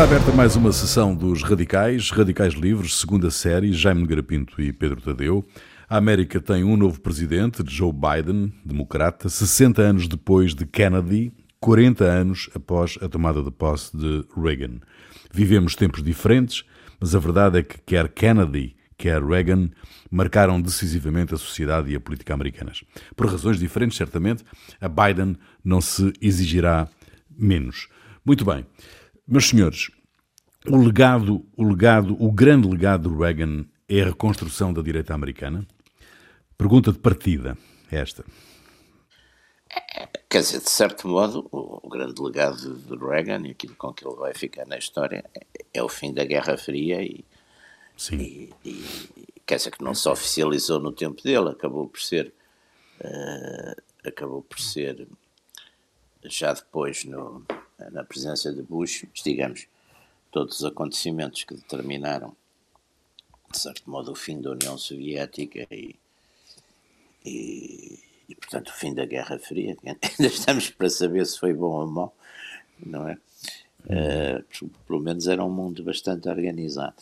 Está aberta mais uma sessão dos Radicais, Radicais Livres, segunda série, Jaime Garapinto e Pedro Tadeu. A América tem um novo presidente, Joe Biden, democrata, 60 anos depois de Kennedy, 40 anos após a tomada de posse de Reagan. Vivemos tempos diferentes, mas a verdade é que quer Kennedy, quer Reagan, marcaram decisivamente a sociedade e a política americanas. Por razões diferentes, certamente, a Biden não se exigirá menos. Muito bem. Meus senhores, o legado, o legado, o grande legado de Reagan é a reconstrução da direita americana? Pergunta de partida, esta. Quer dizer, de certo modo, o grande legado de Reagan e aquilo com que ele vai ficar na história é o fim da Guerra Fria e, e, e quer dizer que não se oficializou no tempo dele, acabou por ser uh, acabou por ser já depois no, na presença de Bush, digamos, todos os acontecimentos que determinaram, de certo modo, o fim da União Soviética e, e, e portanto, o fim da Guerra Fria. Ainda estamos para saber se foi bom ou mau, não é? Uh, pelo menos era um mundo bastante organizado.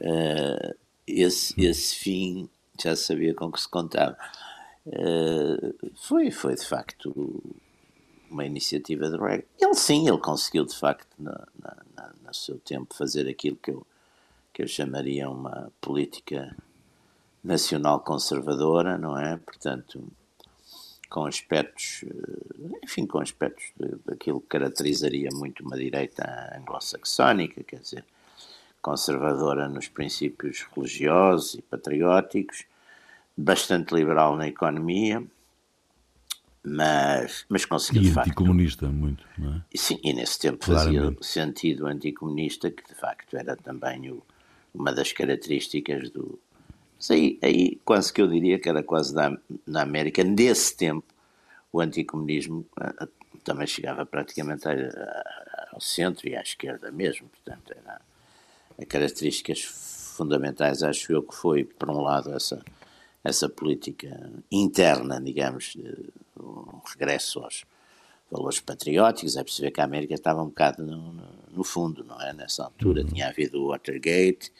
Uh, esse, esse fim já sabia com que se contava. Uh, foi, foi de facto uma iniciativa de Reagan. Ele sim, ele conseguiu de facto no seu tempo fazer aquilo que eu, que eu chamaria uma política nacional conservadora, não é? Portanto, com aspectos, eh, enfim, com aspectos daquilo que caracterizaria muito uma direita anglo-saxónica, quer dizer, conservadora nos princípios religiosos e patrióticos, bastante liberal na economia, mas, mas conseguiu e de facto. anticomunista, muito, não é? Sim, e nesse tempo fazia sentido anticomunista, que de facto era também o, uma das características do. Mas aí, aí quase que eu diria que era quase da, na América, nesse tempo, o anticomunismo também chegava praticamente a, a, ao centro e à esquerda mesmo, portanto, era características fundamentais, acho eu, que foi, por um lado, essa essa política interna, digamos, um regresso aos valores patrióticos. É perceber que a América estava um bocado no, no fundo, não é? Nessa altura uhum. tinha havido o Watergate,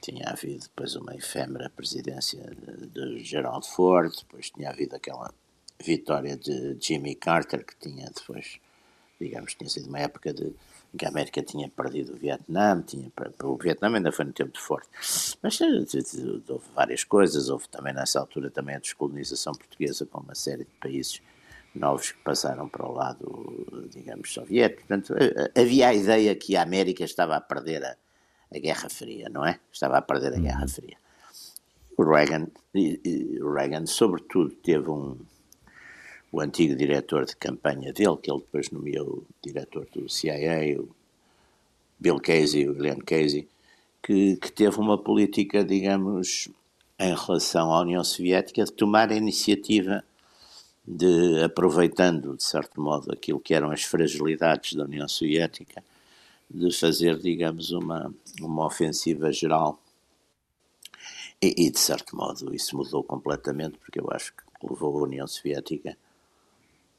tinha havido depois uma efêmera presidência de, de Gerald Ford, depois tinha havido aquela vitória de Jimmy Carter, que tinha depois, digamos, tinha sido uma época de que a América tinha perdido o Vietnã, tinha, o Vietnã ainda foi no tempo de forte. Mas eh, houve várias coisas, houve também nessa altura também a descolonização portuguesa com uma série de países novos que passaram para o lado, digamos, soviético. Portanto, eh, eh, havia a ideia que a América estava a perder a, a Guerra Fria, não é? Estava a perder a Guerra uhum. Fria. O Reagan, o Reagan sobretudo, teve um, o antigo diretor de campanha dele, que ele depois nomeou diretor do CIA, o Bill Casey, o William Casey, que, que teve uma política, digamos, em relação à União Soviética, de tomar a iniciativa de, aproveitando, de certo modo, aquilo que eram as fragilidades da União Soviética, de fazer, digamos, uma, uma ofensiva geral. E, e, de certo modo, isso mudou completamente, porque eu acho que levou a União Soviética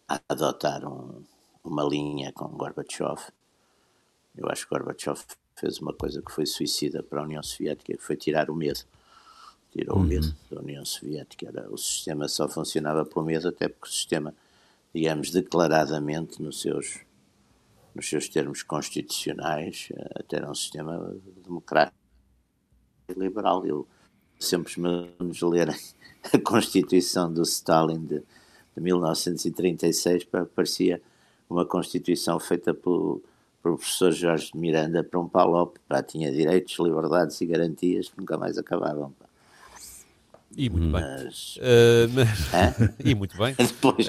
a adotar um, uma linha com Gorbachev. Eu acho que Gorbachev fez uma coisa que foi suicida para a União Soviética, que foi tirar o medo. Tirou uhum. o medo da União Soviética. Era, o sistema só funcionava pelo medo, até porque o sistema, digamos, declaradamente nos seus, nos seus termos constitucionais, eh, até era um sistema democrático e liberal. Eu sempre nos lerem a Constituição do Stalin de de 1936 parecia uma Constituição feita pelo, professor Jorge de Miranda para um Palop, pá, tinha direitos, liberdades e garantias que nunca mais acabavam. Pá. E muito mas... bem. Uh, mas... e muito bem. Depois,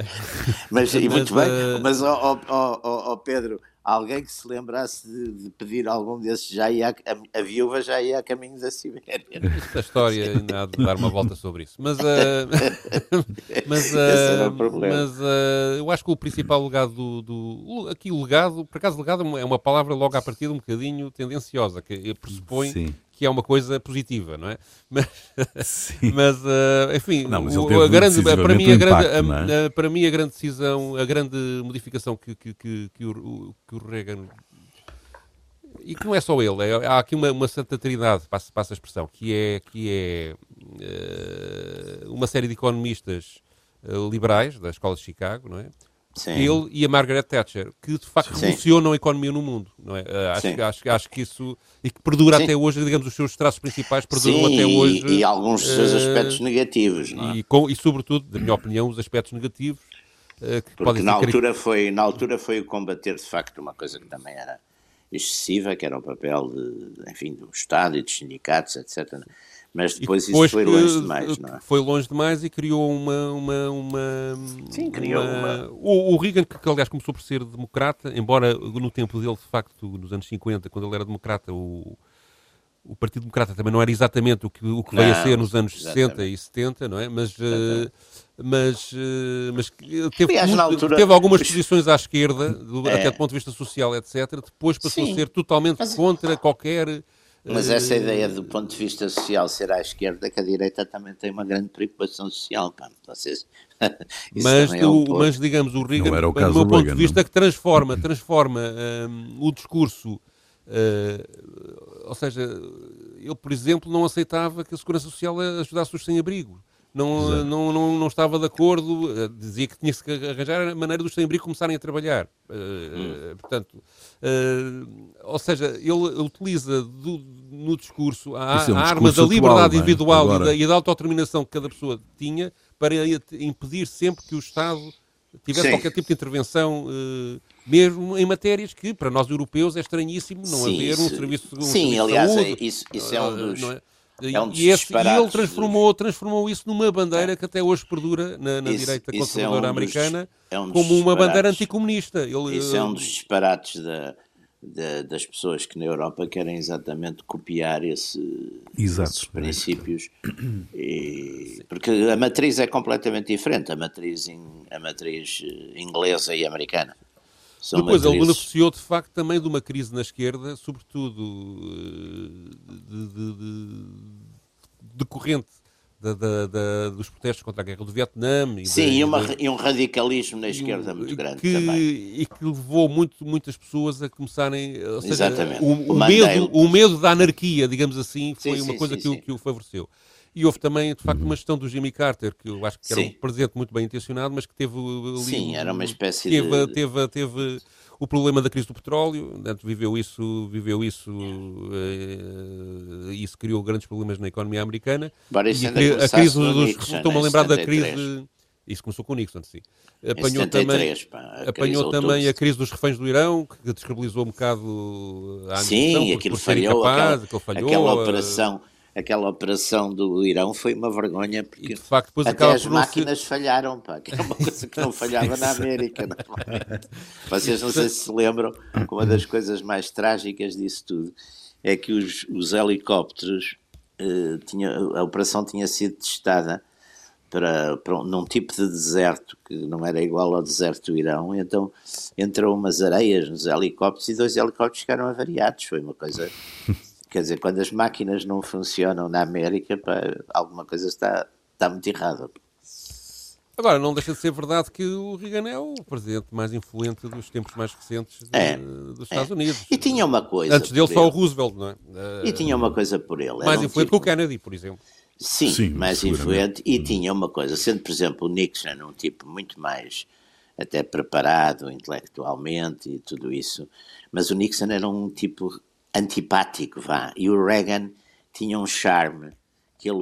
mas, e muito mas, bem. Uh... Mas, ó oh, oh, oh, Pedro, alguém que se lembrasse de, de, pedir algum desses já ia, a, a, viúva já ia a caminho da Sibéria. Esta história ainda há de dar uma volta sobre isso. Mas, uh, mas, uh, mas uh, eu acho que o principal legado do, do, Aqui o legado, por acaso legado é uma palavra logo à partida um bocadinho tendenciosa, que pressupõe Sim que é uma coisa positiva, não é? Mas, mas uh, enfim, não, mas a grande, para, mim, a grande, impacto, a, é? para mim a grande decisão, a grande modificação que, que, que, que, o, que o Reagan e que não é só ele, é, há aqui uma, uma santa trindade, passa, passa a expressão, que é, que é uh, uma série de economistas uh, liberais da Escola de Chicago, não é? Sim. Ele e a Margaret Thatcher, que de facto Sim. revolucionam a economia no mundo, não é? Uh, acho, acho, acho, que isso, e que perdura Sim. até hoje, digamos, os seus traços principais perduram até hoje. E, e alguns dos seus aspectos negativos, não é? E, com, e sobretudo, na minha opinião, os aspectos negativos, que Porque podem na altura, foi, na altura foi o combater, de facto, uma coisa que também era excessiva, que era o papel de, enfim, do Estado e dos sindicatos, etc. Mas depois, depois isso foi longe demais, não é? Foi longe demais e criou uma... uma, uma Sim, criou uma... uma... O, o, Reagan, que aliás começou por ser democrata, embora no tempo dele, de facto, nos anos 50, quando ele era democrata, o, o Partido Democrata também não era exatamente o que, o que veio a ser nos anos exatamente. 60 e 70, não é? Mas... Uh, mas, eh, mas teve, Aliás, muito, altura... teve algumas posições à esquerda, do, é. até do ponto de vista social, etc. Depois passou Sim. a ser totalmente mas... contra qualquer. Mas essa uh... ideia do ponto de vista social ser à esquerda, que a direita também tem uma grande preocupação social, pá. Vocês... mas, é um mas digamos, o Reagan, do meu ponto Reagan, de vista, não? que transforma, transforma um, o discurso, uh, ou seja, ele, por exemplo, não aceitava que a Segurança Social ajudasse os sem-abrigo não, não, não, não, estava de acordo, eh, dizia que tinha-se que arranjar a maneira dos sem-abrigo começarem a trabalhar. Eh, hum. Portanto, uh, ou seja, ele utiliza do, no discurso a, é um a arma da liberdade atual, é? individual Agora... e, da, e da autodeterminação que cada pessoa tinha para impedir sempre que o Estado tivesse Sim. qualquer tipo de intervenção, uh, mesmo em matérias que, para nós europeus, é estranhíssimo não Sim, haver um serviço, um Sim, serviço aliás, de saúde. isso, isso é um dos... É um e, esse, e, ele transformou, transformou isso numa bandeira que até hoje perdura na, na isso, direita conservadora é um americana é um como uma bandeira anticomunista. Ele, isso é um dos disparates da, da, das pessoas que na Europa querem exatamente copiar esse, esses princípios. E, porque a matriz é completamente diferente, a matriz, in, a matriz eh, inglesa e americana. São Depois matrizes... ele beneficiou de facto também de uma crise na esquerda, sobretudo eh, de, de, de, decorrente da, da, da, dos protestos contra a guerra do Vietnã. E Sim, e, uma, e, um radicalismo na esquerda muito grande que, também. E que levou muito, muitas pessoas a começarem. Seja, Exatamente. O, o, o medo, o medo da anarquia, digamos assim, foi sim, uma sim, coisa sim, que, o, que o favoreceu. E houve também, de facto, uma gestão do Jimmy Carter, que eu acho que era Sim. um presidente muito bem intencionado, mas que teve ali, Sim, era uma espécie teve, de... Teve, teve o problema da crise do petróleo, portanto, viveu isso, viveu isso, uh, isso criou grandes problemas na economia americana. e a, a crise dos... Estou-me a lembrar da crise... Isso começou com o Nixon, sim. Apanhou 73, também, pá, apanhou também a crise dos reféns do Irão, que descredibilizou um bocado a Sim, por, aquilo por falhou, aquela, falhou, aquela operação aquela operação do Irão foi uma vergonha porque de facto, até as máquinas ser... falharam, pá, que é uma coisa que não falhava na América. Não é? Vocês não sei se se lembram uma das coisas mais trágicas disso tudo é que os, os helicópteros uh, tinha, a operação tinha sido testada para, para num tipo de deserto que não era igual ao deserto do Irão, então entrou umas areias nos helicópteros e dois helicópteros ficaram avariados. Foi uma coisa Quer dizer, quando as máquinas não funcionam na América, pá, alguma coisa está, está muito errada. Agora, não deixa de ser verdade que o Reagan é o presidente mais influente dos tempos mais recentes de, é, dos Estados é. Unidos. E tinha uma coisa. Antes dele, só o Roosevelt, não é? E tinha uma coisa por ele. Mais influente tipo... que o Kennedy, por exemplo. Sim, Sim mais influente. E tinha uma coisa, sendo, por exemplo, o Nixon um tipo muito mais até preparado intelectualmente e tudo isso, mas o Nixon era um tipo antipático, vá. E o Reagan tinha um charme que ele,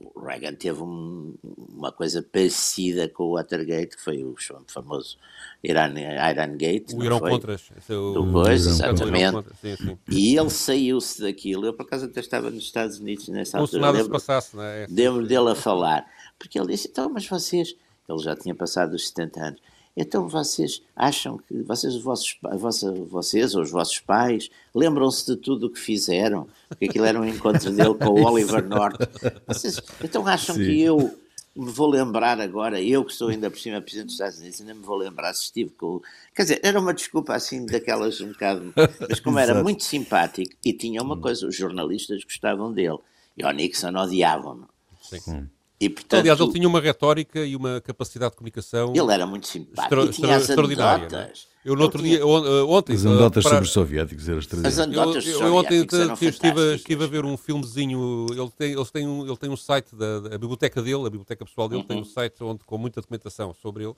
o Reagan teve um, uma coisa parecida com o Watergate, que foi o famoso Iran, Iran Gate. O Irão Contras. É o... Do Bush, exatamente. Sim, sim. E ele saiu-se daquilo. Eu, por acaso, até estava nos Estados Unidos nessa Como altura. Se nada lembro, se passasse, não é? Lembro dele a falar. Porque ele disse, então, mas vocês... Ele já tinha passado os 70 anos. Então vocês acham que vocês, os vossos, vossa, vocês ou os vossos pais lembram-se de tudo o que fizeram? Porque aquilo era um encontro dele com o Oliver North. Vocês, então acham Sim. que eu me vou lembrar agora, eu que sou ainda por cima Presidente dos Estados Unidos, ainda me vou lembrar se estive com. Quer dizer, era uma desculpa assim daquelas um bocado. Mas como era muito simpático e tinha uma coisa, os jornalistas gostavam dele e o Nixon odiavam-no. Sim. E, portanto, Aliás, ele tinha uma retórica e uma capacidade de comunicação. Ele era muito simpático. Extra, e tinha as anedotas. Eu no outro dia, eh, ontem... As anedotas para... sobre os soviéticos eram As anedotas eu, eu ontem estive, estive a ver um filmezinho, ele tem, ele tem, um, ele tem um site, da, da biblioteca dele, a biblioteca pessoal dele, uhum. tem um site onde, com muita documentação sobre ele,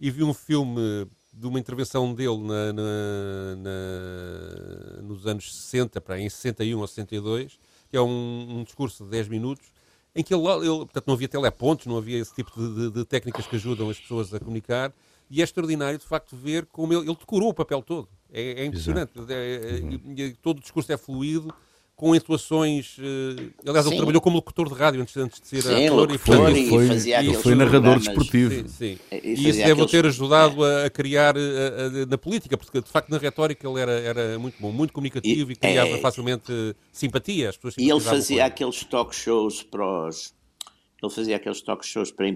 e vi um filme de uma intervenção dele na, na, na, nos anos 60, para em 61 ou 62, que é um, um discurso de 10 minutos, em que ele, ele, portanto, não havia telepontos, não havia esse tipo de, de, de, técnicas que ajudam as pessoas a comunicar, e é extraordinário, de facto, ver como ele, ele decorou o papel todo. É, é impressionante. É, é, uhum. todo o discurso é fluido, com entoações. Uh, aliás, sim. ele trabalhou como locutor de rádio antes, antes de ser sim, ator e, portanto, e, foi, e foi narrador desportivo. Sim, sim. E, e isso deve aqueles... ter ajudado a, a criar a, a, na política, porque de facto na retórica ele era, era muito bom, muito comunicativo e, e criava é... facilmente simpatia. As pessoas e ele fazia aqueles talk shows para os ele fazia aqueles talk shows para,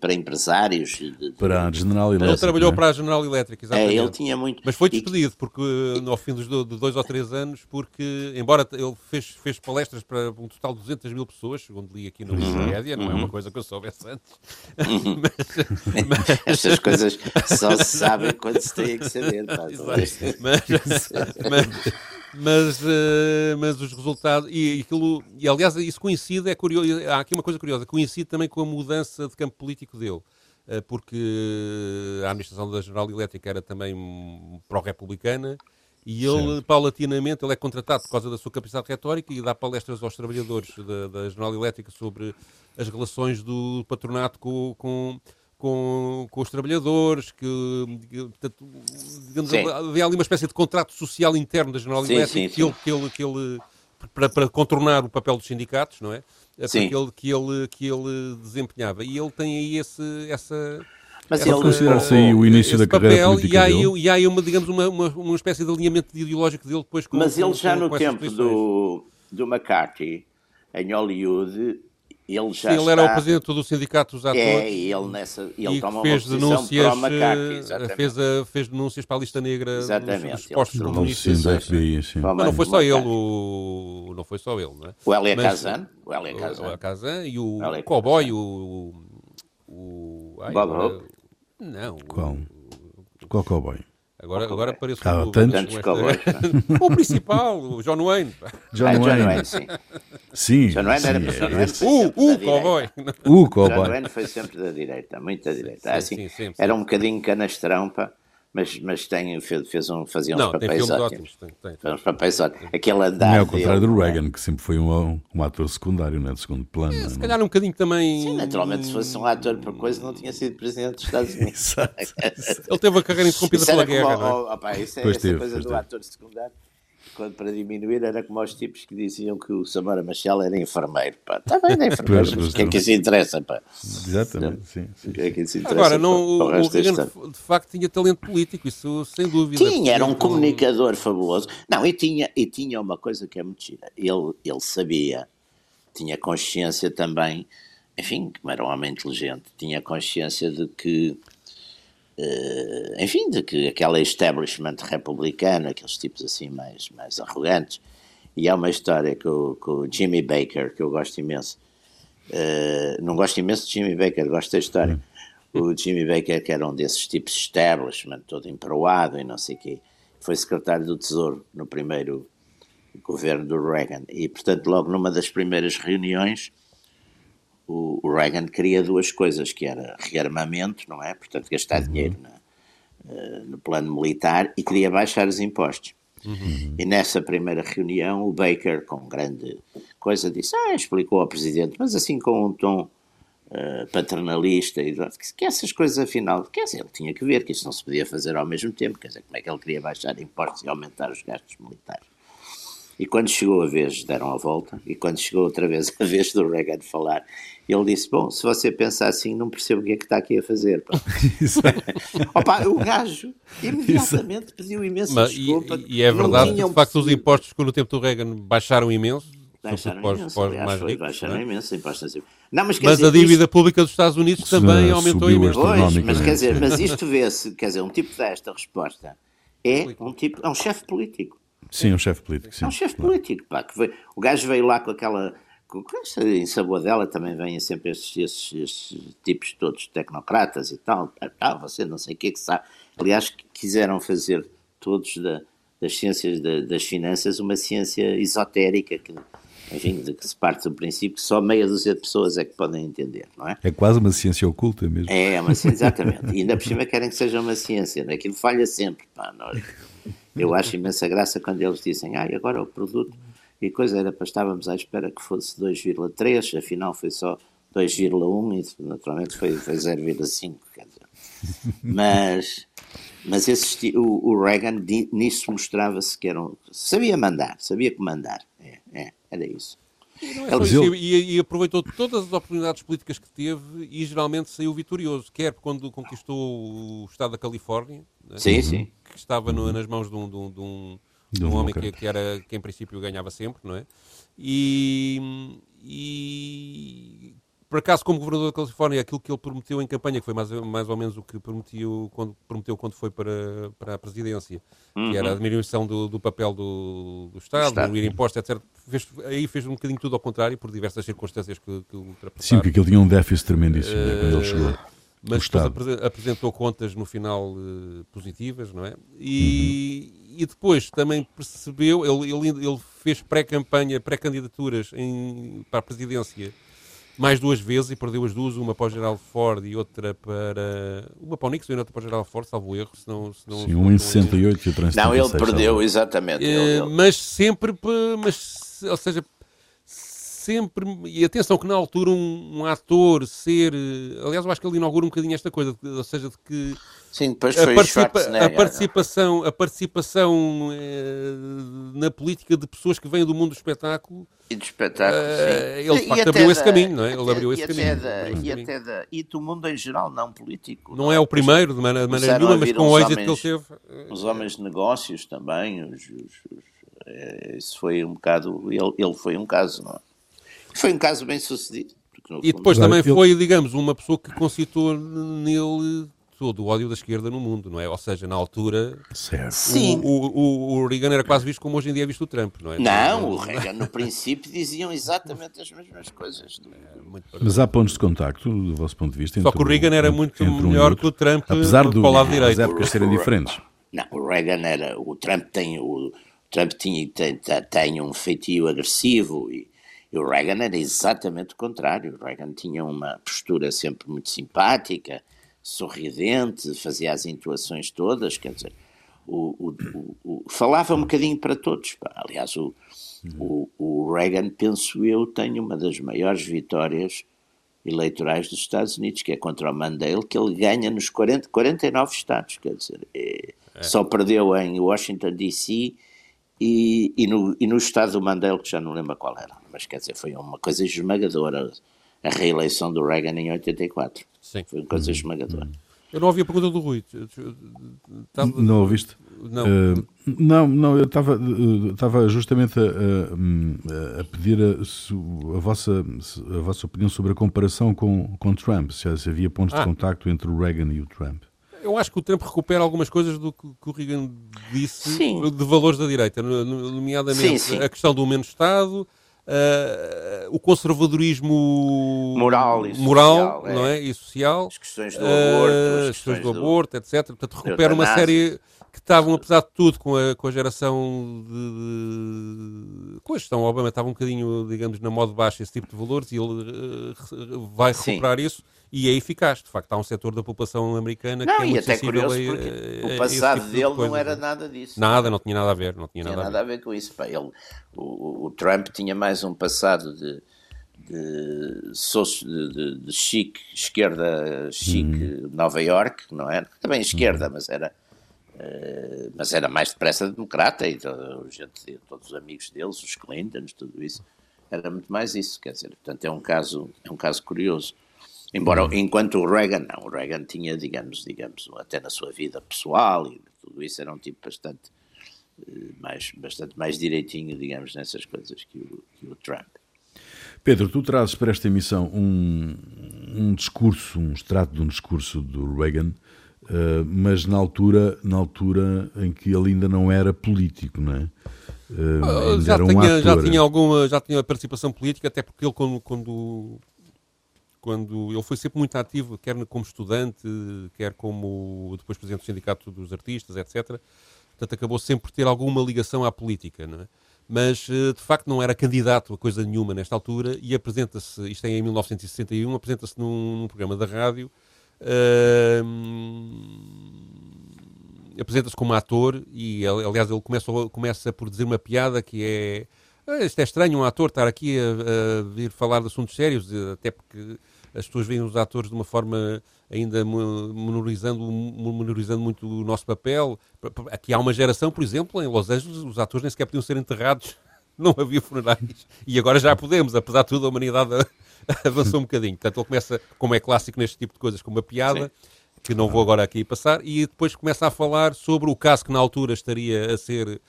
para empresários. De, para a General Electric. Ele trabalhou é? para a General Electric, exatamente. É, ele tinha muito. Mas foi despedido, porque no fim dos de dois ou três anos, porque, embora ele fez, fez palestras para um total de 200 mil pessoas, segundo li aqui no uhum. Wikipedia, uhum. não é uma uhum. coisa que eu soubesse antes. Uhum. mas, mas... Estas coisas só se sabem quando se tem que saber. Pá, mas, mas, mas, uh, mas os resultados e aquilo e aliás isso coincide é curioso há aqui uma coisa curiosa coincide também com a mudança de campo político dele uh, porque a administração da General Elétrica era também pró-republicana e ele Sim. paulatinamente ele é contratado por causa da sua capacidade retórica e dá palestras aos trabalhadores da, da General Elétrica sobre as relações do patronato com, com com, com os trabalhadores, que, que portanto, digamos, havia ali uma espécie de contrato social interno da General Electric que, ele, que, ele, que ele para, para contornar o papel dos sindicatos, não é? Sim. Que, ele, que, ele, que ele desempenhava. E ele tem aí esse, essa. Mas ele considera-se aí o início da papel, carreira política e há, aí, e há aí uma, digamos, uma, uma, uma espécie de alinhamento ideológico dele depois com Mas ele já com, no tempo do, do McCarthy, em Hollywood, ele já Sim, ele era o presidente do sindicato dos atores. É, ele, nessa, ele e toma fez uma denúncias, para o McCarthy, fez, a, fez denúncias para a lista negra exatamente, dos postos comunistas. FBI, sim. Mas não foi só ele, o... não foi só ele, não é? O Elia Kazan, o Elia Kazan. O Kazan e o, o Cowboy, o... o... Ai, Bob Hope? Não. Qual? Qual Cowboy? Agora, agora parece ah, o, tantos o principal, o John Wayne. John, ah, Wayne. John Wayne, sim. Sim, John Wayne era, sim, Wayne o, o cowboy. O cowboy. John Wayne foi sempre da direita, muito da direita. Sim, assim, sim, sim, era um bocadinho canastrão, pá mas, mas tem, fez, fez um, fazia uns não, papéis ótimos. Tem, tem, tem. uns papéis ótimos. Aquele andar. Não é ao contrário dele, do Reagan, é? que sempre foi um, um ator secundário, não é? De segundo plano. É, se calhar um bocadinho também. Sim, naturalmente, se fosse um ator por coisa, não tinha sido presidente dos Estados Unidos. Ele teve a carreira interrompida pela guerra. Como, não é? opa, isso é pois essa teve, coisa do teve. ator secundário quando para diminuir era como os tipos que diziam que o Samara Machel era enfermeiro. Pá. Está bem, é enfermeiro, mas o que é que isso interessa? Pá? Exatamente, sim. sim. Que é que isso interessa, Agora, não, o, o Reagan de facto tinha talento político, isso sem dúvida. Tinha, era um comunicador fabuloso. Não, e tinha, e tinha uma coisa que é muito gira. Ele, ele sabia, tinha consciência também, enfim, como era um homem inteligente, tinha consciência de que enfim, de que aquela establishment republicano, aqueles tipos assim mais, mais arrogantes. E há uma história com, com o Jimmy Baker, que eu gosto imenso. Uh, não gosto imenso de Jimmy Baker, gosto da história. O Jimmy Baker, que era um desses tipos de establishment, todo emproado e não sei o quê, foi secretário do Tesouro no primeiro governo do Reagan. E, portanto, logo numa das primeiras reuniões, o, o Reagan queria duas coisas, que era rearmamento, não é? Portanto, gastar uhum. dinheiro na, uh, no plano militar e queria baixar os impostos. Uhum. E nessa primeira reunião, o Baker, com grande coisa, disse: Ah, explicou ao presidente, mas assim com um tom uh, paternalista, e que essas coisas, afinal, quer dizer, ele tinha que ver que isso não se podia fazer ao mesmo tempo, quer dizer, como é que ele queria baixar impostos e aumentar os gastos militares. E quando chegou a vez, deram a volta, e quando chegou outra vez a vez do Reagan falar, ele disse: Bom, se você pensar assim, não percebo o que é que está aqui a fazer. Opa, o gajo imediatamente pediu imensa Mas, desculpa. E, e é verdade que, de facto, os impostos, no tempo do Reagan, baixaram imenso. Baixaram pós, imenso, pós aliás, foi, ricos, baixaram não é? imenso impostos. Não, mas, mas dizer, a dívida isto... pública dos Estados Unidos também aumentou imenso. Pois, mas quer dizer, mas isto vê-se, quer dizer, um tipo desta resposta é um tipo, é um chefe político. Sim, um chefe político. Sim, é um chefe político, pá, que veio, o gajo veio lá com aquela em sabor dela também vêm sempre esses, esses, esses, tipos todos tecnocratas e tal, ah, você não sei o que é que sabe. Aliás, quiseram fazer todos da, das ciências da, das finanças uma ciência esotérica que, enfim, de que se parte do princípio que só meia dúzia de pessoas é que podem entender, não é? É quase uma ciência oculta mesmo. É, é uma exatamente. E ainda por cima querem que seja uma ciência, né? aquilo falha sempre. Pá, nós, eu acho imensa graça quando eles dizem, ah, agora o produto e coisa era para estávamos à espera que fosse 2,3, afinal foi só 2,1 e naturalmente foi, foi 0,5, quer dizer. Mas, mas esse, o, o Reagan nisso mostrava-se que era um, sabia mandar, sabia comandar, é, é, era isso. E, é isso, e, e, aproveitou todas as oportunidades políticas que teve e geralmente saiu vitorioso, quer quando conquistou o estado da Califórnia, né, sim, sim. Que estava no, nas mãos de um, de um, de um de um homem que, que, era, que em princípio ganhava sempre, não é? E, e por acaso, como governador da Califórnia, aquilo que ele prometeu em campanha, que foi mais, mais ou menos o que prometeu quando, prometeu quando foi para, para a presidência, uhum. que era a diminuição do, do papel do, do Estado, Estado. diminuir impostos, etc. Fez, aí fez um bocadinho tudo ao contrário, por diversas circunstâncias que, que ultrapassaram. Sim, porque ele tinha um déficit tremendíssimo uh, né, quando ele chegou. Mas depois apresentou contas no final uh, positivas, não é? E, uhum e depois também percebeu, ele, ele, ele fez pré-campanha, pré-candidaturas para a presidência mais duas vezes e perdeu as duas, uma para o Geraldo Ford e outra para. Uma para o Nixon e outra para o Geraldo Ford, salvo erro. Senão, senão, Sim, um em 68 e outra em Não, ele perdeu, exatamente. É, ele, ele... Mas sempre, mas, ou seja, sempre. E atenção, que na altura um, um, ator ser. Aliás, eu acho que ele inaugura um bocadinho esta coisa, ou seja, de que. Sim, depois foi a, participa a é? participação, a participação eh, na política de pessoas que vêm do mundo do espetáculo. E do espetáculo, eh, Ele, de facto, abriu da, esse caminho, não é? Ele abriu esse caminho. Da, e, até da, e do mundo em geral, não político. Não, não é o primeiro, de maneira, de maneira nenhuma, mas com o êxito que ele teve. Os homens de negócios também, os, os, os, eh, isso foi um bocado. Ele, ele foi um caso, não é? Foi um caso bem sucedido. E depois fundo... também foi, digamos, uma pessoa que concitou nele todo o ódio da esquerda no mundo, não é? Ou seja, na altura, certo. Sim. O, o, o, Reagan era quase visto como hoje em dia é visto o Trump, não é? Não, o Reagan no princípio diziam exatamente as mesmas coisas. É, Mas há pontos de contacto, do vosso ponto de vista. Só que o Reagan era muito melhor um que o Trump apesar do, para o lado direito. As épocas serem diferentes. Não, o Reagan era. O Trump tem. O Trump tinha, tem, tem um feitio agressivo e e o Reagan era exatamente o contrário. O Reagan tinha uma postura sempre muito simpática, sorridente, fazia as intuações todas, quer dizer, o, o, o, falava um bocadinho para todos. Aliás, o, o, Reagan, penso eu, tem uma das maiores vitórias eleitorais dos Estados Unidos, que é contra o Mandela, que ele ganha nos 40, 49 estados, quer dizer, é, é. só perdeu em Washington, D.C., e, e, no, e no estado do Mandela, que já não lembro qual era, mas quer dizer, foi uma coisa esmagadora a reeleição do Reagan em 84. Sim. Foi uma coisa esmagadora. Eu não ouvi a pergunta do Rui. Tava... Não ouviste? Não. Uh, não, não, eu estava estava justamente a, a, pedir a, a, vossa, a vossa opinião sobre a comparação com, com Trump, se havia pontos ah. de contacto entre o Reagan e o Trump. Eu acho que o Trump recupera algumas coisas do que, que o Reagan disse sim. de valores da direita, nomeadamente sim, sim. a questão do menos Estado, uh, o conservadorismo moral e moral, social, não é? e social, as questões do aborto, uh, as questões do, do aborto, etc. Portanto, recupera uma série que estavam, apesar de tudo, com a, com a geração de, de... com a gestão, obviamente, estava um bocadinho, digamos, na moda baixa esse tipo de valores e ele uh, vai recuperar Sim. isso e é eficaz. De facto, há um setor da população americana não, que é muito até curioso a, a, o passado tipo dele de não era nada disso. Nada, não tinha nada a ver. Não tinha, tinha nada, nada a, ver. a ver com isso. Pá. Ele, o, o, Trump tinha mais um passado de, de, de, de, chique, esquerda chique, hum. Nova York, não era? Também esquerda, hum. mas era... Uh, mas era mais depressa democrata e todo, gente, todos os amigos deles, os Clintons, tudo isso, era muito mais isso, quer dizer, portanto é um caso, é um caso curioso. Embora, uhum. enquanto o Reagan, não, o Reagan tinha, digamos, digamos, até na sua vida pessoal e tudo isso, era um tipo bastante eh, mais, bastante mais direitinho, digamos, nessas coisas que o, que o Trump. Pedro, tu trazes para esta emissão um, um discurso, um extrato de um discurso do Reagan, uh, mas na altura, na altura em que ele ainda não era político, não é? Uh, já, um tinha, já tinha alguma já tinha participação política, até porque ele quando, quando, quando ele foi sempre muito ativo, quer como estudante, quer como depois presidente do Sindicato dos Artistas, etc. Portanto, acabou sempre por ter alguma ligação à política, não é? mas eh, de facto não era candidato a coisa nenhuma nesta altura e apresenta-se, isto é em 1961, apresenta-se num, num, programa da rádio, uh, apresenta-se como ator e aliás ele começa, começa por dizer uma piada que é ah, isto é estranho um ator estar aqui a, a vir falar de assuntos sérios, até porque as pessoas veem os atores de uma forma ainda menorizando, menorizando muito o nosso papel. Aqui há uma geração, por exemplo, em Los Angeles, os atores nem sequer podiam ser enterrados, não havia funerais. E agora já podemos, apesar de tudo, a humanidade avançou um bocadinho. Portanto, ele começa, como é clássico neste tipo de coisas, com uma piada. Sim. Que não vou agora aqui passar, e depois começa a falar sobre o caso que na altura estaria a ser uh,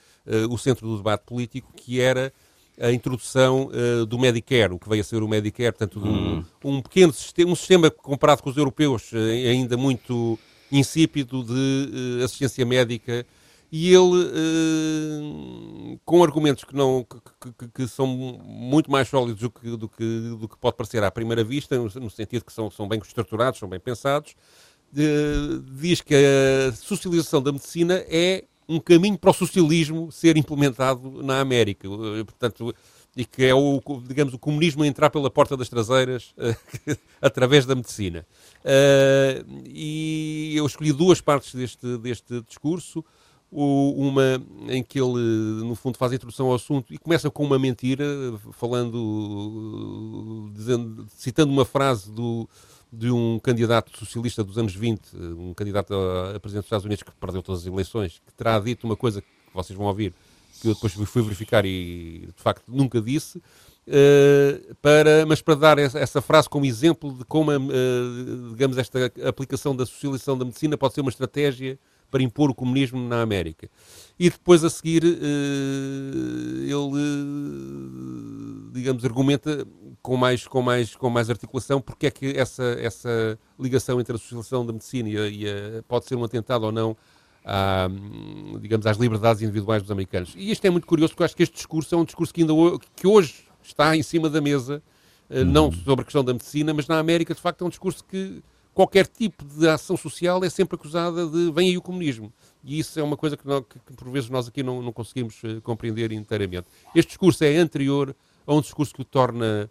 o centro do debate político, que era a introdução uh, do Medicare, o que veio a ser o Medicare, portanto, hum. um, um, pequeno sistema, um sistema comparado com os europeus, uh, ainda muito insípido de assistência médica, e ele, com argumentos que, não, que, que, que, são muito mais sólidos do que, do, que, do que pode parecer à primeira vista, no, sentido que são, são bem estruturados, são bem pensados, diz que a socialização da medicina é um caminho para o socialismo ser implementado na América. Eh, portanto, e que é o, digamos, o comunismo a entrar pela porta das traseiras através da medicina. Uh, e eu escolhi duas partes deste, deste discurso. Uma em que ele, no fundo, faz a introdução ao assunto e começa com uma mentira, falando, dizendo, citando uma frase do, de um candidato socialista dos anos 20, um candidato a presidente dos Estados Unidos que perdeu todas as eleições, que terá dito uma coisa que vocês vão ouvir, que eu depois fui verificar e de facto nunca disse, uh, para, mas para dar essa, essa, frase como exemplo de como, uh, digamos, esta aplicação da socialização da medicina pode ser uma estratégia para impor o comunismo na América. E depois, a seguir, uh, ele, digamos, argumenta com mais, com mais, com mais articulação porque é que essa, essa ligação entre a socialização da medicina e a, e a, pode ser um atentado ou não à, digamos, às liberdades individuais dos americanos. E isto é muito curioso porque eu acho que este discurso é um discurso que ainda hoje, que hoje está em cima da mesa, uh, não uhum. sobre a questão da medicina, mas na América, de facto, é um discurso que qualquer tipo de ação social é sempre acusada de vem aí o comunismo. E isso é uma coisa que, que, que por vezes nós aqui não, não conseguimos uh, compreender inteiramente. Este discurso é anterior a um discurso que o torna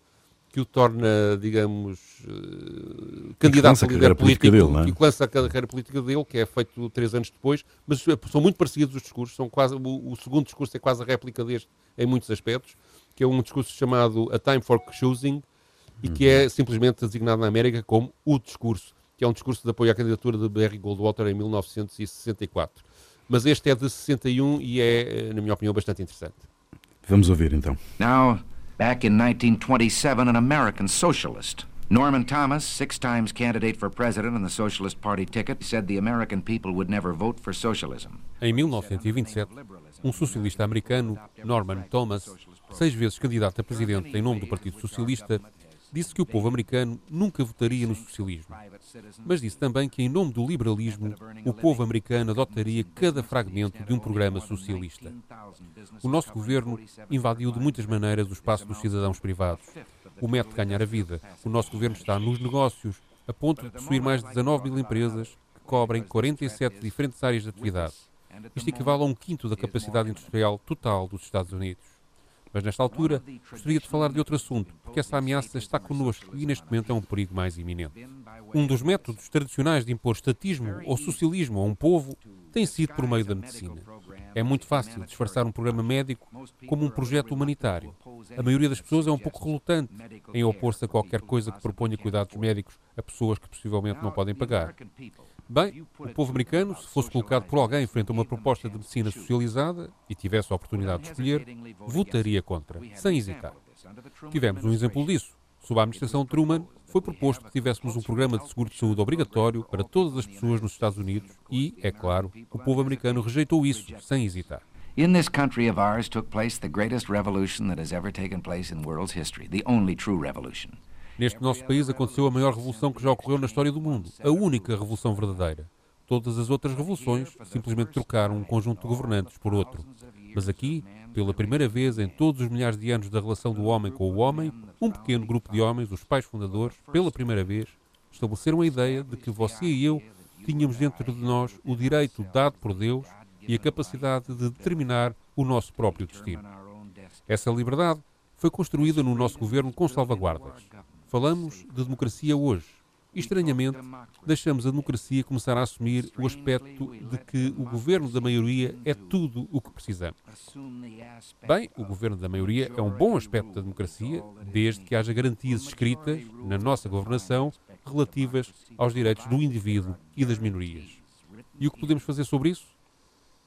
que o torna, digamos, uh, candidato a líder político, dele, é? e que lança a carreira política dele, que é feito três anos depois, mas são muito parecidos os discursos, são quase, o, o, segundo discurso é quase a réplica deste em muitos aspectos, que é um discurso chamado A Time for Choosing, e uhum. que é simplesmente designado na América como o discurso, que é um discurso de apoio à candidatura de Barry Goldwater em 1964. Mas este é de 61 e é, eh, na minha opinião, bastante interessante. Vamos ouvir então. Now, back in 1927, an American socialist Norman Thomas, six times candidate for president on the Socialist Party ticket, said the American people would never vote for socialism. Em 1927, um socialista americano, Norman Thomas, seis vezes candidato a presidente em nome do Partido Socialista, disse que o povo americano nunca votaria no socialismo. Mas disse também que, em nome do liberalismo, o povo americano adotaria cada fragmento de um programa socialista. O nosso governo invadiu de muitas maneiras o espaço dos cidadãos privados. O método de ganhar a vida. O nosso governo está nos negócios, a ponto de possuir mais de 19 mil empresas que cobrem 47 diferentes áreas de atividade. Isto equivale a um quinto da capacidade industrial total dos Estados Unidos. Mas nesta altura, gostaria de falar de outro assunto, porque essa ameaça está connosco e neste momento é um perigo mais iminente. Um dos métodos tradicionais de impor estatismo ou socialismo a um povo tem sido por meio da medicina. É muito fácil disfarçar um programa médico como um projeto humanitário. A maioria das pessoas é um pouco relutante em opor-se a qualquer coisa que proponha cuidados médicos a pessoas que possivelmente não podem pagar. Bem, o povo americano, se fosse colocado por alguém frente a uma proposta de medicina socializada e tivesse a oportunidade de escolher, votaria contra, sem hesitar. Tivemos um exemplo disso. Sob a administração Truman, foi proposto que tivéssemos um programa de seguro de saúde obrigatório para todas as pessoas nos Estados Unidos e, é claro, o povo americano rejeitou isso, sem hesitar. In this country of ours took place the greatest revolution that has ever taken place in world's history, the only true revolution. Neste nosso país aconteceu a maior revolução que já ocorreu na história do mundo, a única revolução verdadeira. Todas as outras revoluções simplesmente trocaram um conjunto de governantes por outro. Mas aqui, pela primeira vez em todos os milhares de anos da relação do homem com o homem, um pequeno grupo de homens, os pais fundadores, pela primeira vez, estabeleceram a ideia de que você e eu tínhamos dentro de nós o direito dado por Deus e a capacidade de determinar o nosso próprio destino. Essa liberdade foi construída no nosso governo com salvaguardas. Falamos de democracia hoje. E, estranhamente, deixamos a democracia começar a assumir o aspecto de que o governo da maioria é tudo o que precisamos. Bem, o governo da maioria é um bom aspecto da democracia, desde que haja garantias escritas na nossa governação relativas aos direitos do indivíduo e das minorias. E o que podemos fazer sobre isso?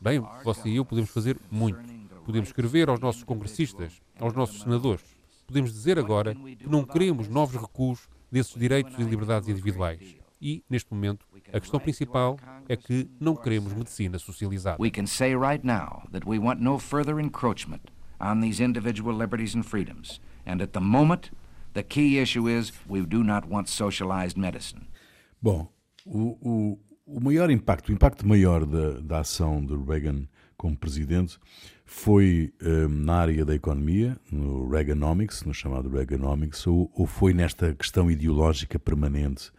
Bem, você e eu podemos fazer muito. Podemos escrever aos nossos congressistas, aos nossos senadores. Podemos dizer agora que não queremos novos recuos desses direitos e liberdades individuais. E, neste momento, a questão principal é que não queremos medicina socializada. We can say right now that we want no further encroachment on these individual liberties and freedoms. And at the moment, the key issue is we do not want socialized medicine. Bom, o, o, o maior impacto, o impacto maior da, da ação de Reagan como presidente foi um, na área da economia, no Reaganomics, no chamado Reaganomics, ou, ou foi nesta questão ideológica permanente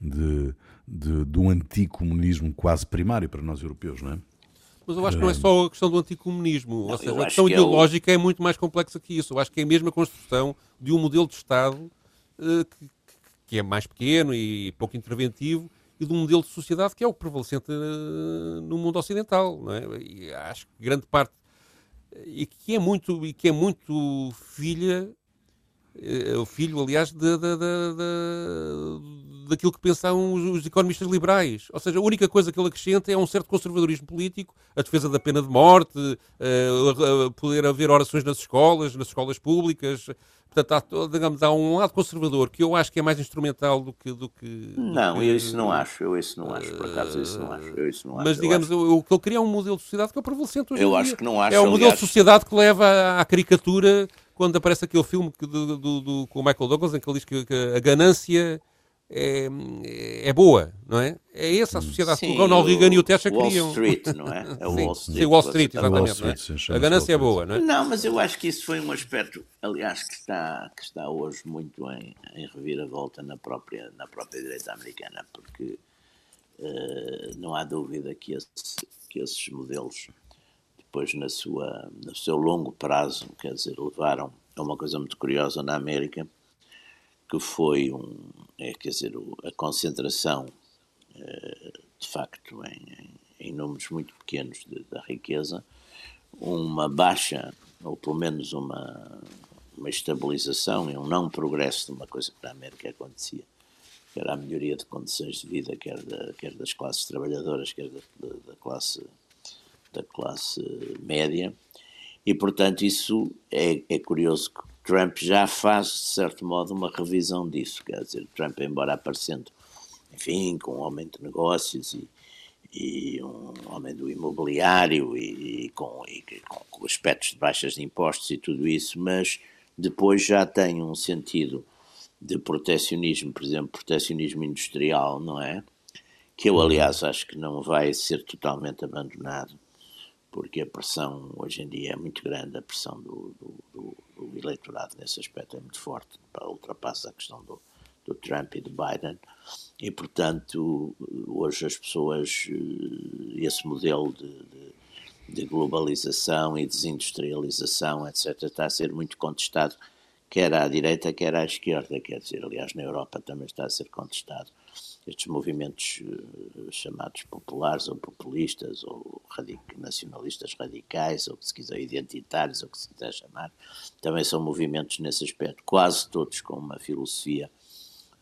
de, de, de um anticomunismo quase primário para nós europeus, não é? Mas eu acho que não é só a questão do anticomunismo. Não, Ou seja, a questão que ideológica é, é, muito mais complexa que isso. Eu acho que é mesmo a construção de um modelo de Estado uh, que, que, é mais pequeno e pouco interventivo e de um modelo de sociedade que é o prevalecente uh, no mundo ocidental. Não é? E acho que grande parte e que é muito e que é muito filha eh, o filho aliás de, de, de, daquilo que pensavam os, os, economistas liberais. Ou seja a única coisa que ele acrescenta é um certo conservadorismo político a defesa da pena de morte uh, poder haver orações nas escolas nas escolas públicas Portanto, há, digamos, há um lado conservador que eu acho que é mais instrumental do que. Do que não, do que, eu isso não acho. Eu isso não acho. Por acaso, isso não acho. Eu isso não acho. Mas, eu digamos, acho... o que ele cria é um modelo de sociedade que é prevalecente hoje Eu acho que não acho. É o modelo aliás... de sociedade que leva à caricatura quando aparece aquele filme do, do, do, com o Michael Douglas em que ele diz que a ganância é, é boa, não é? É essa a sociedade sim, que o Ronald Reagan e o Thatcher queriam. Wall Street, não é? é Wall Street. Sim, Wall Street, exatamente. Wall Street, é? A ganância é boa, não é? Não, mas eu acho que isso foi um aspecto, aliás, que está, que está hoje muito em, em reviravolta na própria, na própria direita americana, porque uh, não há dúvida que, esse, que esses modelos, depois na sua, no seu longo prazo, quer dizer, levaram a uma coisa muito curiosa na América, que foi um, é, quer dizer, a concentração, eh, de facto, em, em números muito pequenos da riqueza, uma baixa, ou pelo menos uma, uma estabilização e um não progresso de uma coisa que na América acontecia, que era a melhoria de condições de vida, quer, da, quer das classes trabalhadoras, quer da, da, classe, da classe média, e portanto isso é, é curioso que Trump já faz, de certo modo, uma revisão disso. Quer dizer, Trump, embora aparecendo, enfim, com um homem de negócios e, e um homem do imobiliário e, e, com, e, com, aspectos de baixas de impostos e tudo isso, mas depois já tem um sentido de protecionismo, por exemplo, protecionismo industrial, não é? Que eu, aliás, acho que não vai ser totalmente abandonado porque a pressão hoje em dia é muito grande, a pressão do, do, do, do eleitorado nesse aspecto é muito forte, ultrapassa a questão do, do Trump e do Biden, e portanto hoje as pessoas, eh, esse modelo de, de, de globalização e desindustrialização, etc., está a ser muito contestado, quer à direita, quer à esquerda, quer dizer, aliás, na Europa também está a ser contestado estes movimentos uh, chamados populares ou populistas ou radic nacionalistas radicais ou se quiser identitários ou que se quiser chamar, também são movimentos nesse aspecto, quase todos com uma filosofia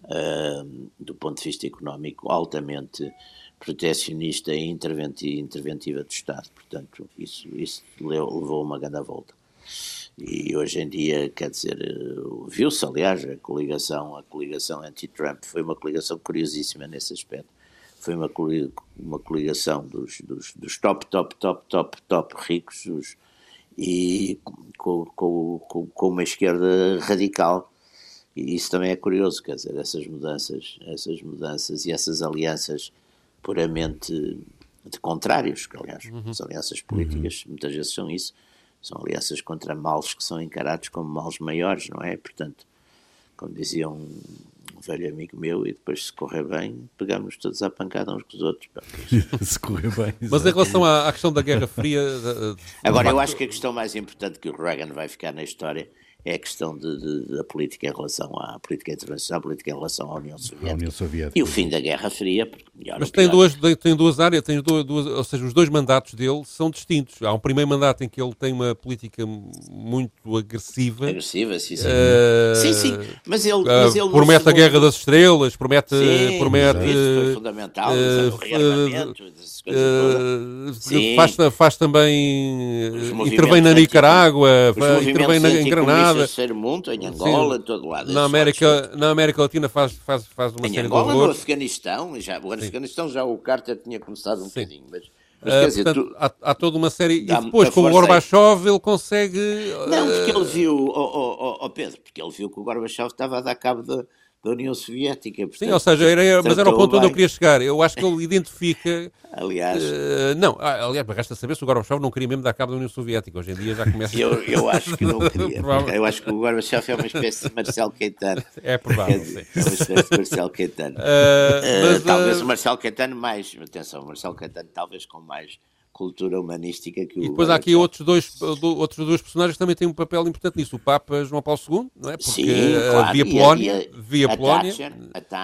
uh, do ponto de vista económico altamente protecionista e interventiva do Estado. Portanto, isso, isso levou uma grande volta. E hoje em dia, quer dizer, viu-se, aliás, a coligação, a coligação anti-Trump foi uma coligação curiosíssima nesse aspecto. Foi uma, uma coligação dos, dos, dos top, top, top, top, top ricos os, e com, com, com, com uma esquerda radical. E isso também é curioso, quer dizer, essas mudanças, essas mudanças e essas alianças puramente de contrários, que aliás uhum. as alianças políticas uhum. muitas vezes são isso, são alianças contra males que são encarados como males maiores, não é? Portanto, como dizia um, velho amigo meu, e depois se correr bem, pegamos todos à pancada uns com os outros. se correr bem. Mas em relação à, à questão da Guerra Fria. Agora, eu acho que a questão mais importante que o Reagan vai ficar na história é a questão de, de, da política em relação à política internacional, a política em relação à União Soviética. União Soviética. E o fim da Guerra Fria. Mas tem duas, tem duas áreas, tem duas, duas, ou seja, os dois mandatos dele são distintos. Há um primeiro mandato em que ele tem uma política muito agressiva. Agressiva, sim, sim. Uh, sim, sim. Mas ele, mas ele promete a Guerra das Estrelas, promete. Sim, promete isso foi fundamental. Uh, o rearmamento, uh, faz, faz também. Intervém na Nicarágua, intervém na, em Granada terceiro mundo, em Angola, Sim, em todo lado. Na América, na América Latina faz, faz, faz uma em série Angola, de Angola, no Afeganistão, já, o Afeganistão já o Carter tinha começado um Sim. bocadinho, mas... Mas, uh, dizer, portanto, tu... há, há, toda uma série. E depois, com o Gorbachev, ele consegue. Não, porque ele viu, oh, oh, oh, Pedro, porque ele viu que o Gorbachev estava a dar cabo da, da União Soviética. Portanto, Sim, ou seja, era, mas era o ponto onde eu queria chegar. Eu acho que ele identifica. aliás. Uh, não, ah, aliás, resta saber se o Gorbachev não queria mesmo dar cabo da União Soviética. Hoje em dia já começa. eu, eu acho que não queria. eu acho que o Gorbachev é uma espécie de Marcelo Caetano. É provável. É, sim. é uma espécie de Marcelo Caetano. Uh, uh, talvez o Marcelo Caetano mais. Atenção, o Marcelo Caetano talvez com mais cultura humanística que o. E depois há aqui outros dois, outros dois personagens que também têm um papel importante nisso. O Papa João Paulo II, não é? Porque Sim, claro. via Polónia, via Polónia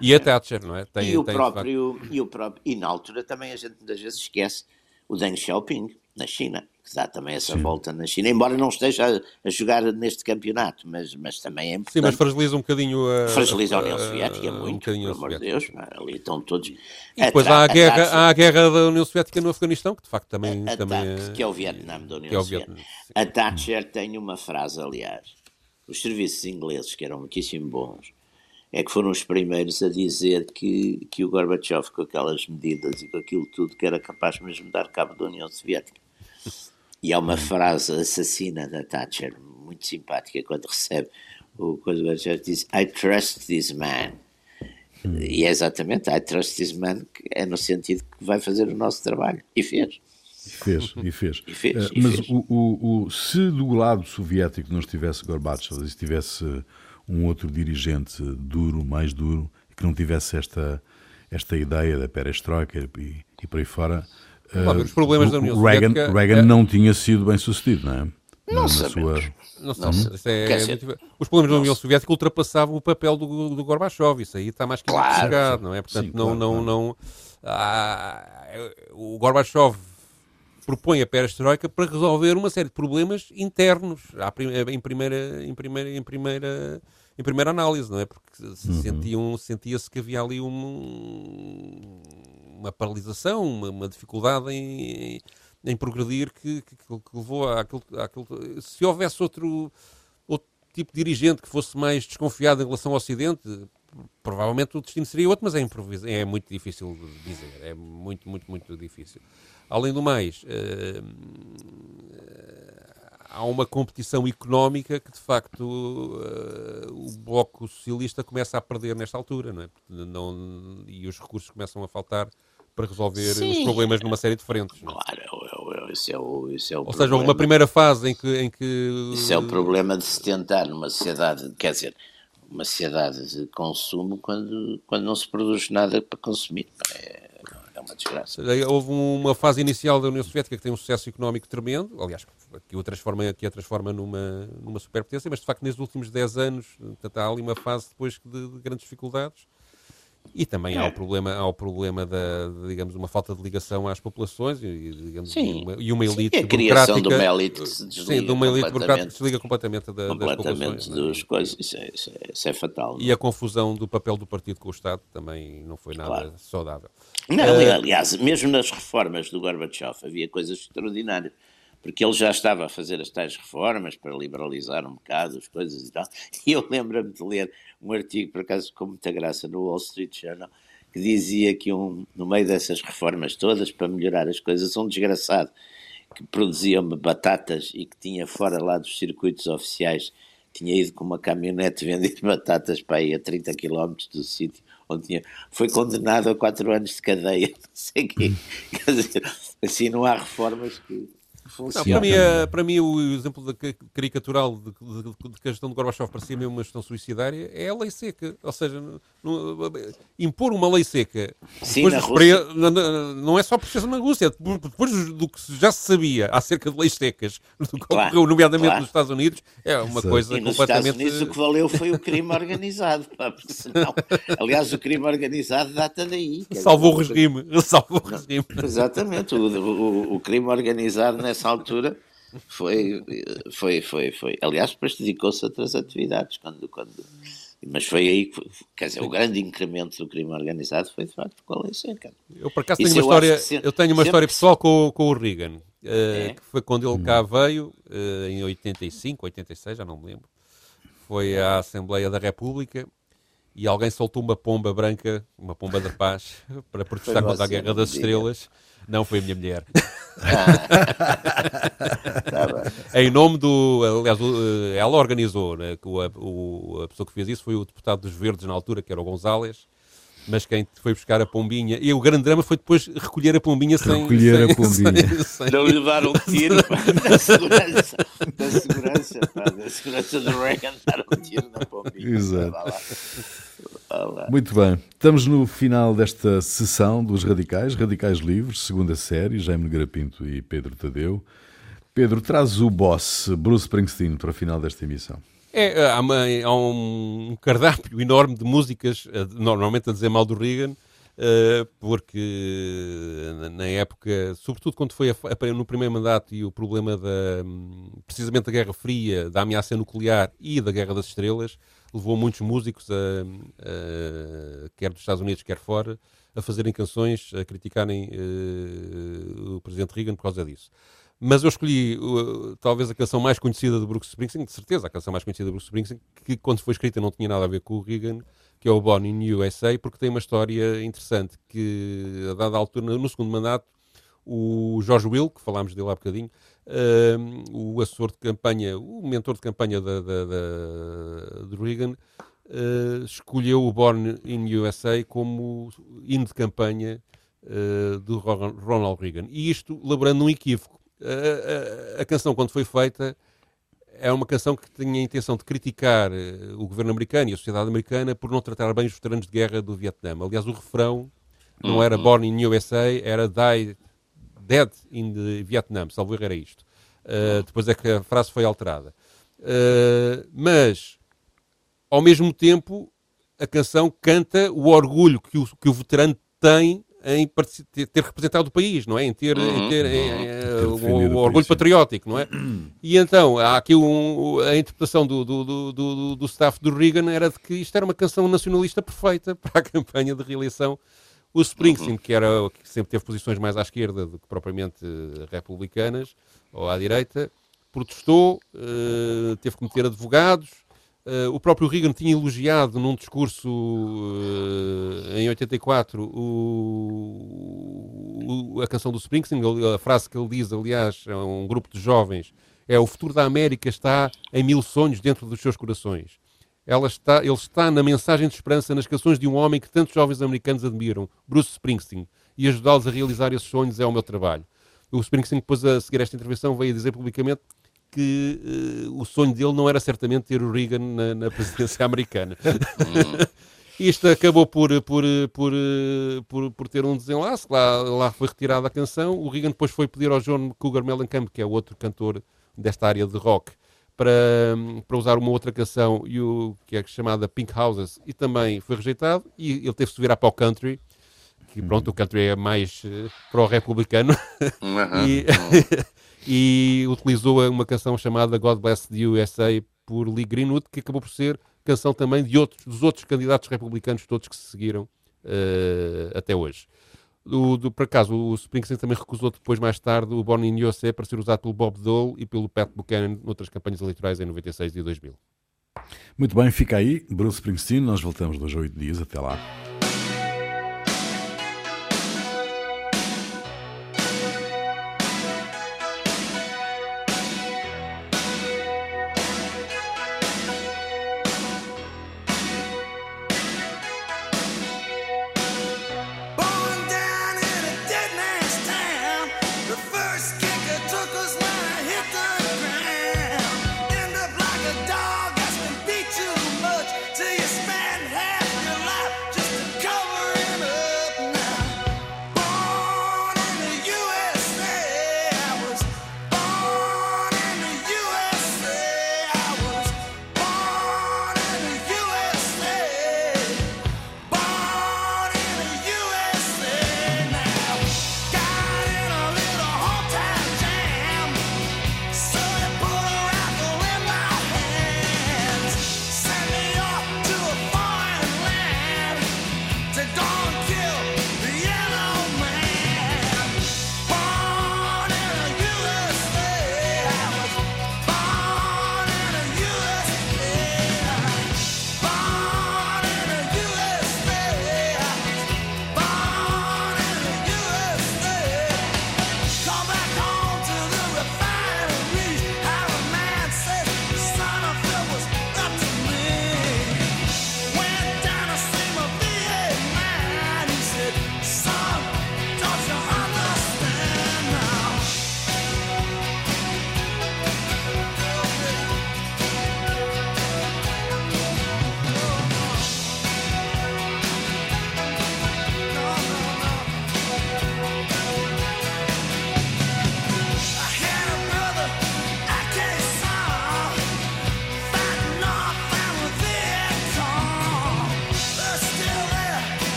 e a Thatcher, não é? Tem, e, o tem, próprio, e o próprio. E na altura também a gente muitas vezes esquece o Deng Xiaoping, na China que dá também essa Sim. volta na China, embora não esteja a, jogar neste campeonato, mas, mas também é importante. Sim, mas fragiliza um bocadinho a... Fragiliza a União Soviética muito, um pelo amor de Deus, ali estão todos... E depois há, a guerra, há a guerra da União Soviética no Afeganistão, que de facto também, a, a também é... Que é o Vietnã da União é Soviética. A Thatcher tem uma frase, aliás, os serviços ingleses, que eram muitíssimo bons, é que foram os primeiros a dizer que, que o Gorbachev, com aquelas medidas e com aquilo tudo, que era capaz mesmo de dar cabo da União Soviética. E há uma frase assassina da Thatcher, muito simpática, quando recebe o coisa do diz I trust this man. E é exatamente, I trust this man, que é no sentido que vai fazer o nosso trabalho. E fez. E fez, e fez. E fez, uh, e mas fez. O, o, o, se do lado soviético não estivesse Gorbachev, se estivesse um outro dirigente duro, mais duro, que não tivesse esta, esta ideia da perestroika e, e por aí fora, Uh, os problemas da União Reagan, Soviética... Reagan é... não tinha sido bem sucedido, não é? Não, na sua... não sei. É muito... Os problemas da União Soviética ultrapassavam o papel do, do Gorbachev. Isso aí está mais que claro. chegado, não é? Portanto, Sim, não, claro, não, não. Ah, o Gorbachev propõe a perestroika para resolver uma série de problemas internos em primeira, em primeira, em primeira, em primeira análise, não é? Porque se uhum. sentiam, sentia-se que havia ali um uma paralisação, uma, uma dificuldade em, em progredir que, que, que levou àquilo, àquilo. Se houvesse outro, outro tipo de dirigente que fosse mais desconfiado em relação ao Ocidente, provavelmente o destino seria outro, mas é, é muito difícil de dizer. É muito, muito, muito difícil. Além do mais, uh, há uma competição económica que, de facto, uh, o Bloco Socialista começa a perder nesta altura, não é? Não, e os recursos começam a faltar para resolver Sim. os problemas numa série de frentes. Não? É? Claro, é, é, esse é o, esse é o Ou problema. seja, uma primeira fase em que, em que... Isso é o problema de se tentar numa sociedade, quer dizer, uma sociedade de consumo quando, quando não se produz nada para consumir. É, é uma desgraça. Houve uma fase inicial da União Soviética que tem um sucesso económico tremendo, aliás, que o transforma, que a transforma numa, numa superpotência, mas de facto nesses últimos 10 anos há ali uma fase depois de, de grandes dificuldades e também é. há, o problema, há o problema da, de, digamos, uma falta de ligação às populações e, digamos, sim. Uma, e uma elite sim, a criação de uma elite que se desliga sim, de uma elite burocrática que se desliga completamente, da, completamente das populações. É? coisas, isso, é, isso, é, isso é fatal. E a confusão do papel do partido com o Estado também não foi nada claro. saudável. Não, uh, aliás, mesmo nas reformas do Gorbachev havia coisas extraordinárias porque ele já estava a fazer as tais reformas para liberalizar um bocado as coisas e tal. E eu lembro-me de ler um artigo, por acaso com muita graça, no Wall Street Journal, que dizia que um, no meio dessas reformas todas, para melhorar as coisas, um desgraçado que produzia batatas e que tinha fora lá dos circuitos oficiais, tinha ido com uma caminhonete vender batatas para aí a 30 km do sítio onde tinha, foi condenado a quatro anos de cadeia, não sei o quê. Quer dizer, assim não há reformas que não, para, mim, é, para mim, o exemplo da caricatural de, de, de, que a gestão de Gorbachev parecia mesmo uma gestão suicidária é a lei seca. Ou seja, não, impor uma lei seca Sim, não, não é só por ser na Rússia, depois do que já se sabia acerca de leis secas, do que claro, ocorreu, nomeadamente claro. nos Estados Unidos, é uma Sim. coisa e completamente. Nos Estados Unidos o que valeu foi o crime organizado. Pá, senão, aliás, o crime organizado data daí. Salvou o regime. Salvou o regime. Exatamente. O, o, o crime organizado nessa nessa altura foi, foi, foi, foi. Aliás, depois dedicou-se a outras atividades, quando, quando, mas foi aí que, quer dizer, o grande incremento do crime organizado foi de facto com a lei seca. Eu, por acaso, tenho uma, história, se, eu tenho uma história pessoal com, com o Reagan, uh, é? que foi quando ele cá veio, uh, em 85, 86, já não me lembro. Foi à Assembleia da República e alguém soltou uma pomba branca, uma pomba da paz, para protestar contra a Guerra das Estrelas. Não foi a minha mulher. tá em nome do. Aliás, ela organizou, né, que o, o, a pessoa que fez isso foi o deputado dos Verdes na altura, que era o González mas quem foi buscar a pombinha. E o grande drama foi depois recolher a pombinha sem. Recolher sem, a pombinha. Sem, sem... Não lhe levaram um tiro da segurança. Da segurança, pá, da segurança do Reagan dar um tiro na pombinha. Exato. Muito bem. Estamos no final desta sessão dos Radicais, Radicais Livres, segunda série, Jaime Garapinto e Pedro Tadeu. Pedro, traz o boss Bruce Springsteen para o final desta emissão. É, há, uma, há um cardápio enorme de músicas, eh, normalmente a dizer mal do Reagan, eh, porque na época, sobretudo quando foi no primeiro mandato e o problema da, precisamente da Guerra Fria, da ameaça nuclear e da Guerra das Estrelas, levou muitos músicos, a, a, quer dos Estados Unidos, quer fora, a fazerem canções, a criticarem uh, o Presidente Reagan por causa disso. Mas eu escolhi uh, talvez a canção mais conhecida de Bruce Springsteen, de certeza a canção mais conhecida de Bruce Springsteen, que quando foi escrita não tinha nada a ver com o Reagan, que é o Born in USA, porque tem uma história interessante que, a dada altura, no segundo mandato, o George Will, que falámos dele há bocadinho, uh, o assessor de campanha, o mentor de campanha da, da, da de Reagan, uh, escolheu o Born in USA como hino de campanha uh, do Ronald Reagan. E isto laborando um equívoco a, canção, quando foi feita, é uma canção que tinha a intenção de criticar eh, o governo americano e a sociedade americana por não tratar bem os veteranos de guerra do Vietnã. Aliás, o refrão não era uhum. Born in USA, era Die, Dead in the Vietnam, salvo erro era isto. Uh, depois é que a frase foi alterada. Uh, mas, ao mesmo tempo, a canção canta o orgulho que o, que o veterano tem em ter representado o país, não é? Em ter, uhum. em ter, em, uhum. o, o orgulho patriótico, não é? E então, há aqui um, a interpretação do, do, do, do, do staff do Reagan era de que isto era uma canção nacionalista perfeita para a campanha de reeleição. O Springsteen, uhum. que, era, que sempre teve posições mais à esquerda do que propriamente republicanas ou à direita, protestou, uh, teve que meter advogados, Uh, o próprio Reagan tinha elogiado num discurso uh, em 84 o, o, a canção do Springsteen, a frase que ele diz, aliás, a um grupo de jovens, é o futuro da América está em mil sonhos dentro dos seus corações. Ela está, ele está na mensagem de esperança nas canções de um homem que tantos jovens americanos admiram, Bruce Springsteen, e ajudá-los a realizar esses sonhos é o meu trabalho. O Springsteen, depois a seguir esta intervenção, veio dizer publicamente que uh, o sonho dele não era certamente ter o Reagan na, na presidência americana. Isto acabou por, por, por, por, por, ter um desenlace, lá, lá foi retirada a canção. O Reagan depois foi pedir ao John Cougar Mellencamp, que é outro cantor desta área de rock, para, para usar uma outra canção, e o, que é chamada Pink Houses, e também foi rejeitado. E ele teve-se virar para o country, que pronto, o country é mais uh, pró-republicano. Uhum. e, e utilizou uma canção chamada God Bless the USA por Lee Greenwood, que acabou por ser canção também de outros, dos outros candidatos republicanos todos que se seguiram uh, até hoje. Do, por acaso, o Springsteen também recusou depois, mais tarde, o Born in USA para ser usado pelo Bob Dole e pelo Pat Buchanan noutras campanhas eleitorais em 96 e 2000. Muito bem, fica aí. Bruce Springsteen, nós voltamos dois a oito dias. Até lá.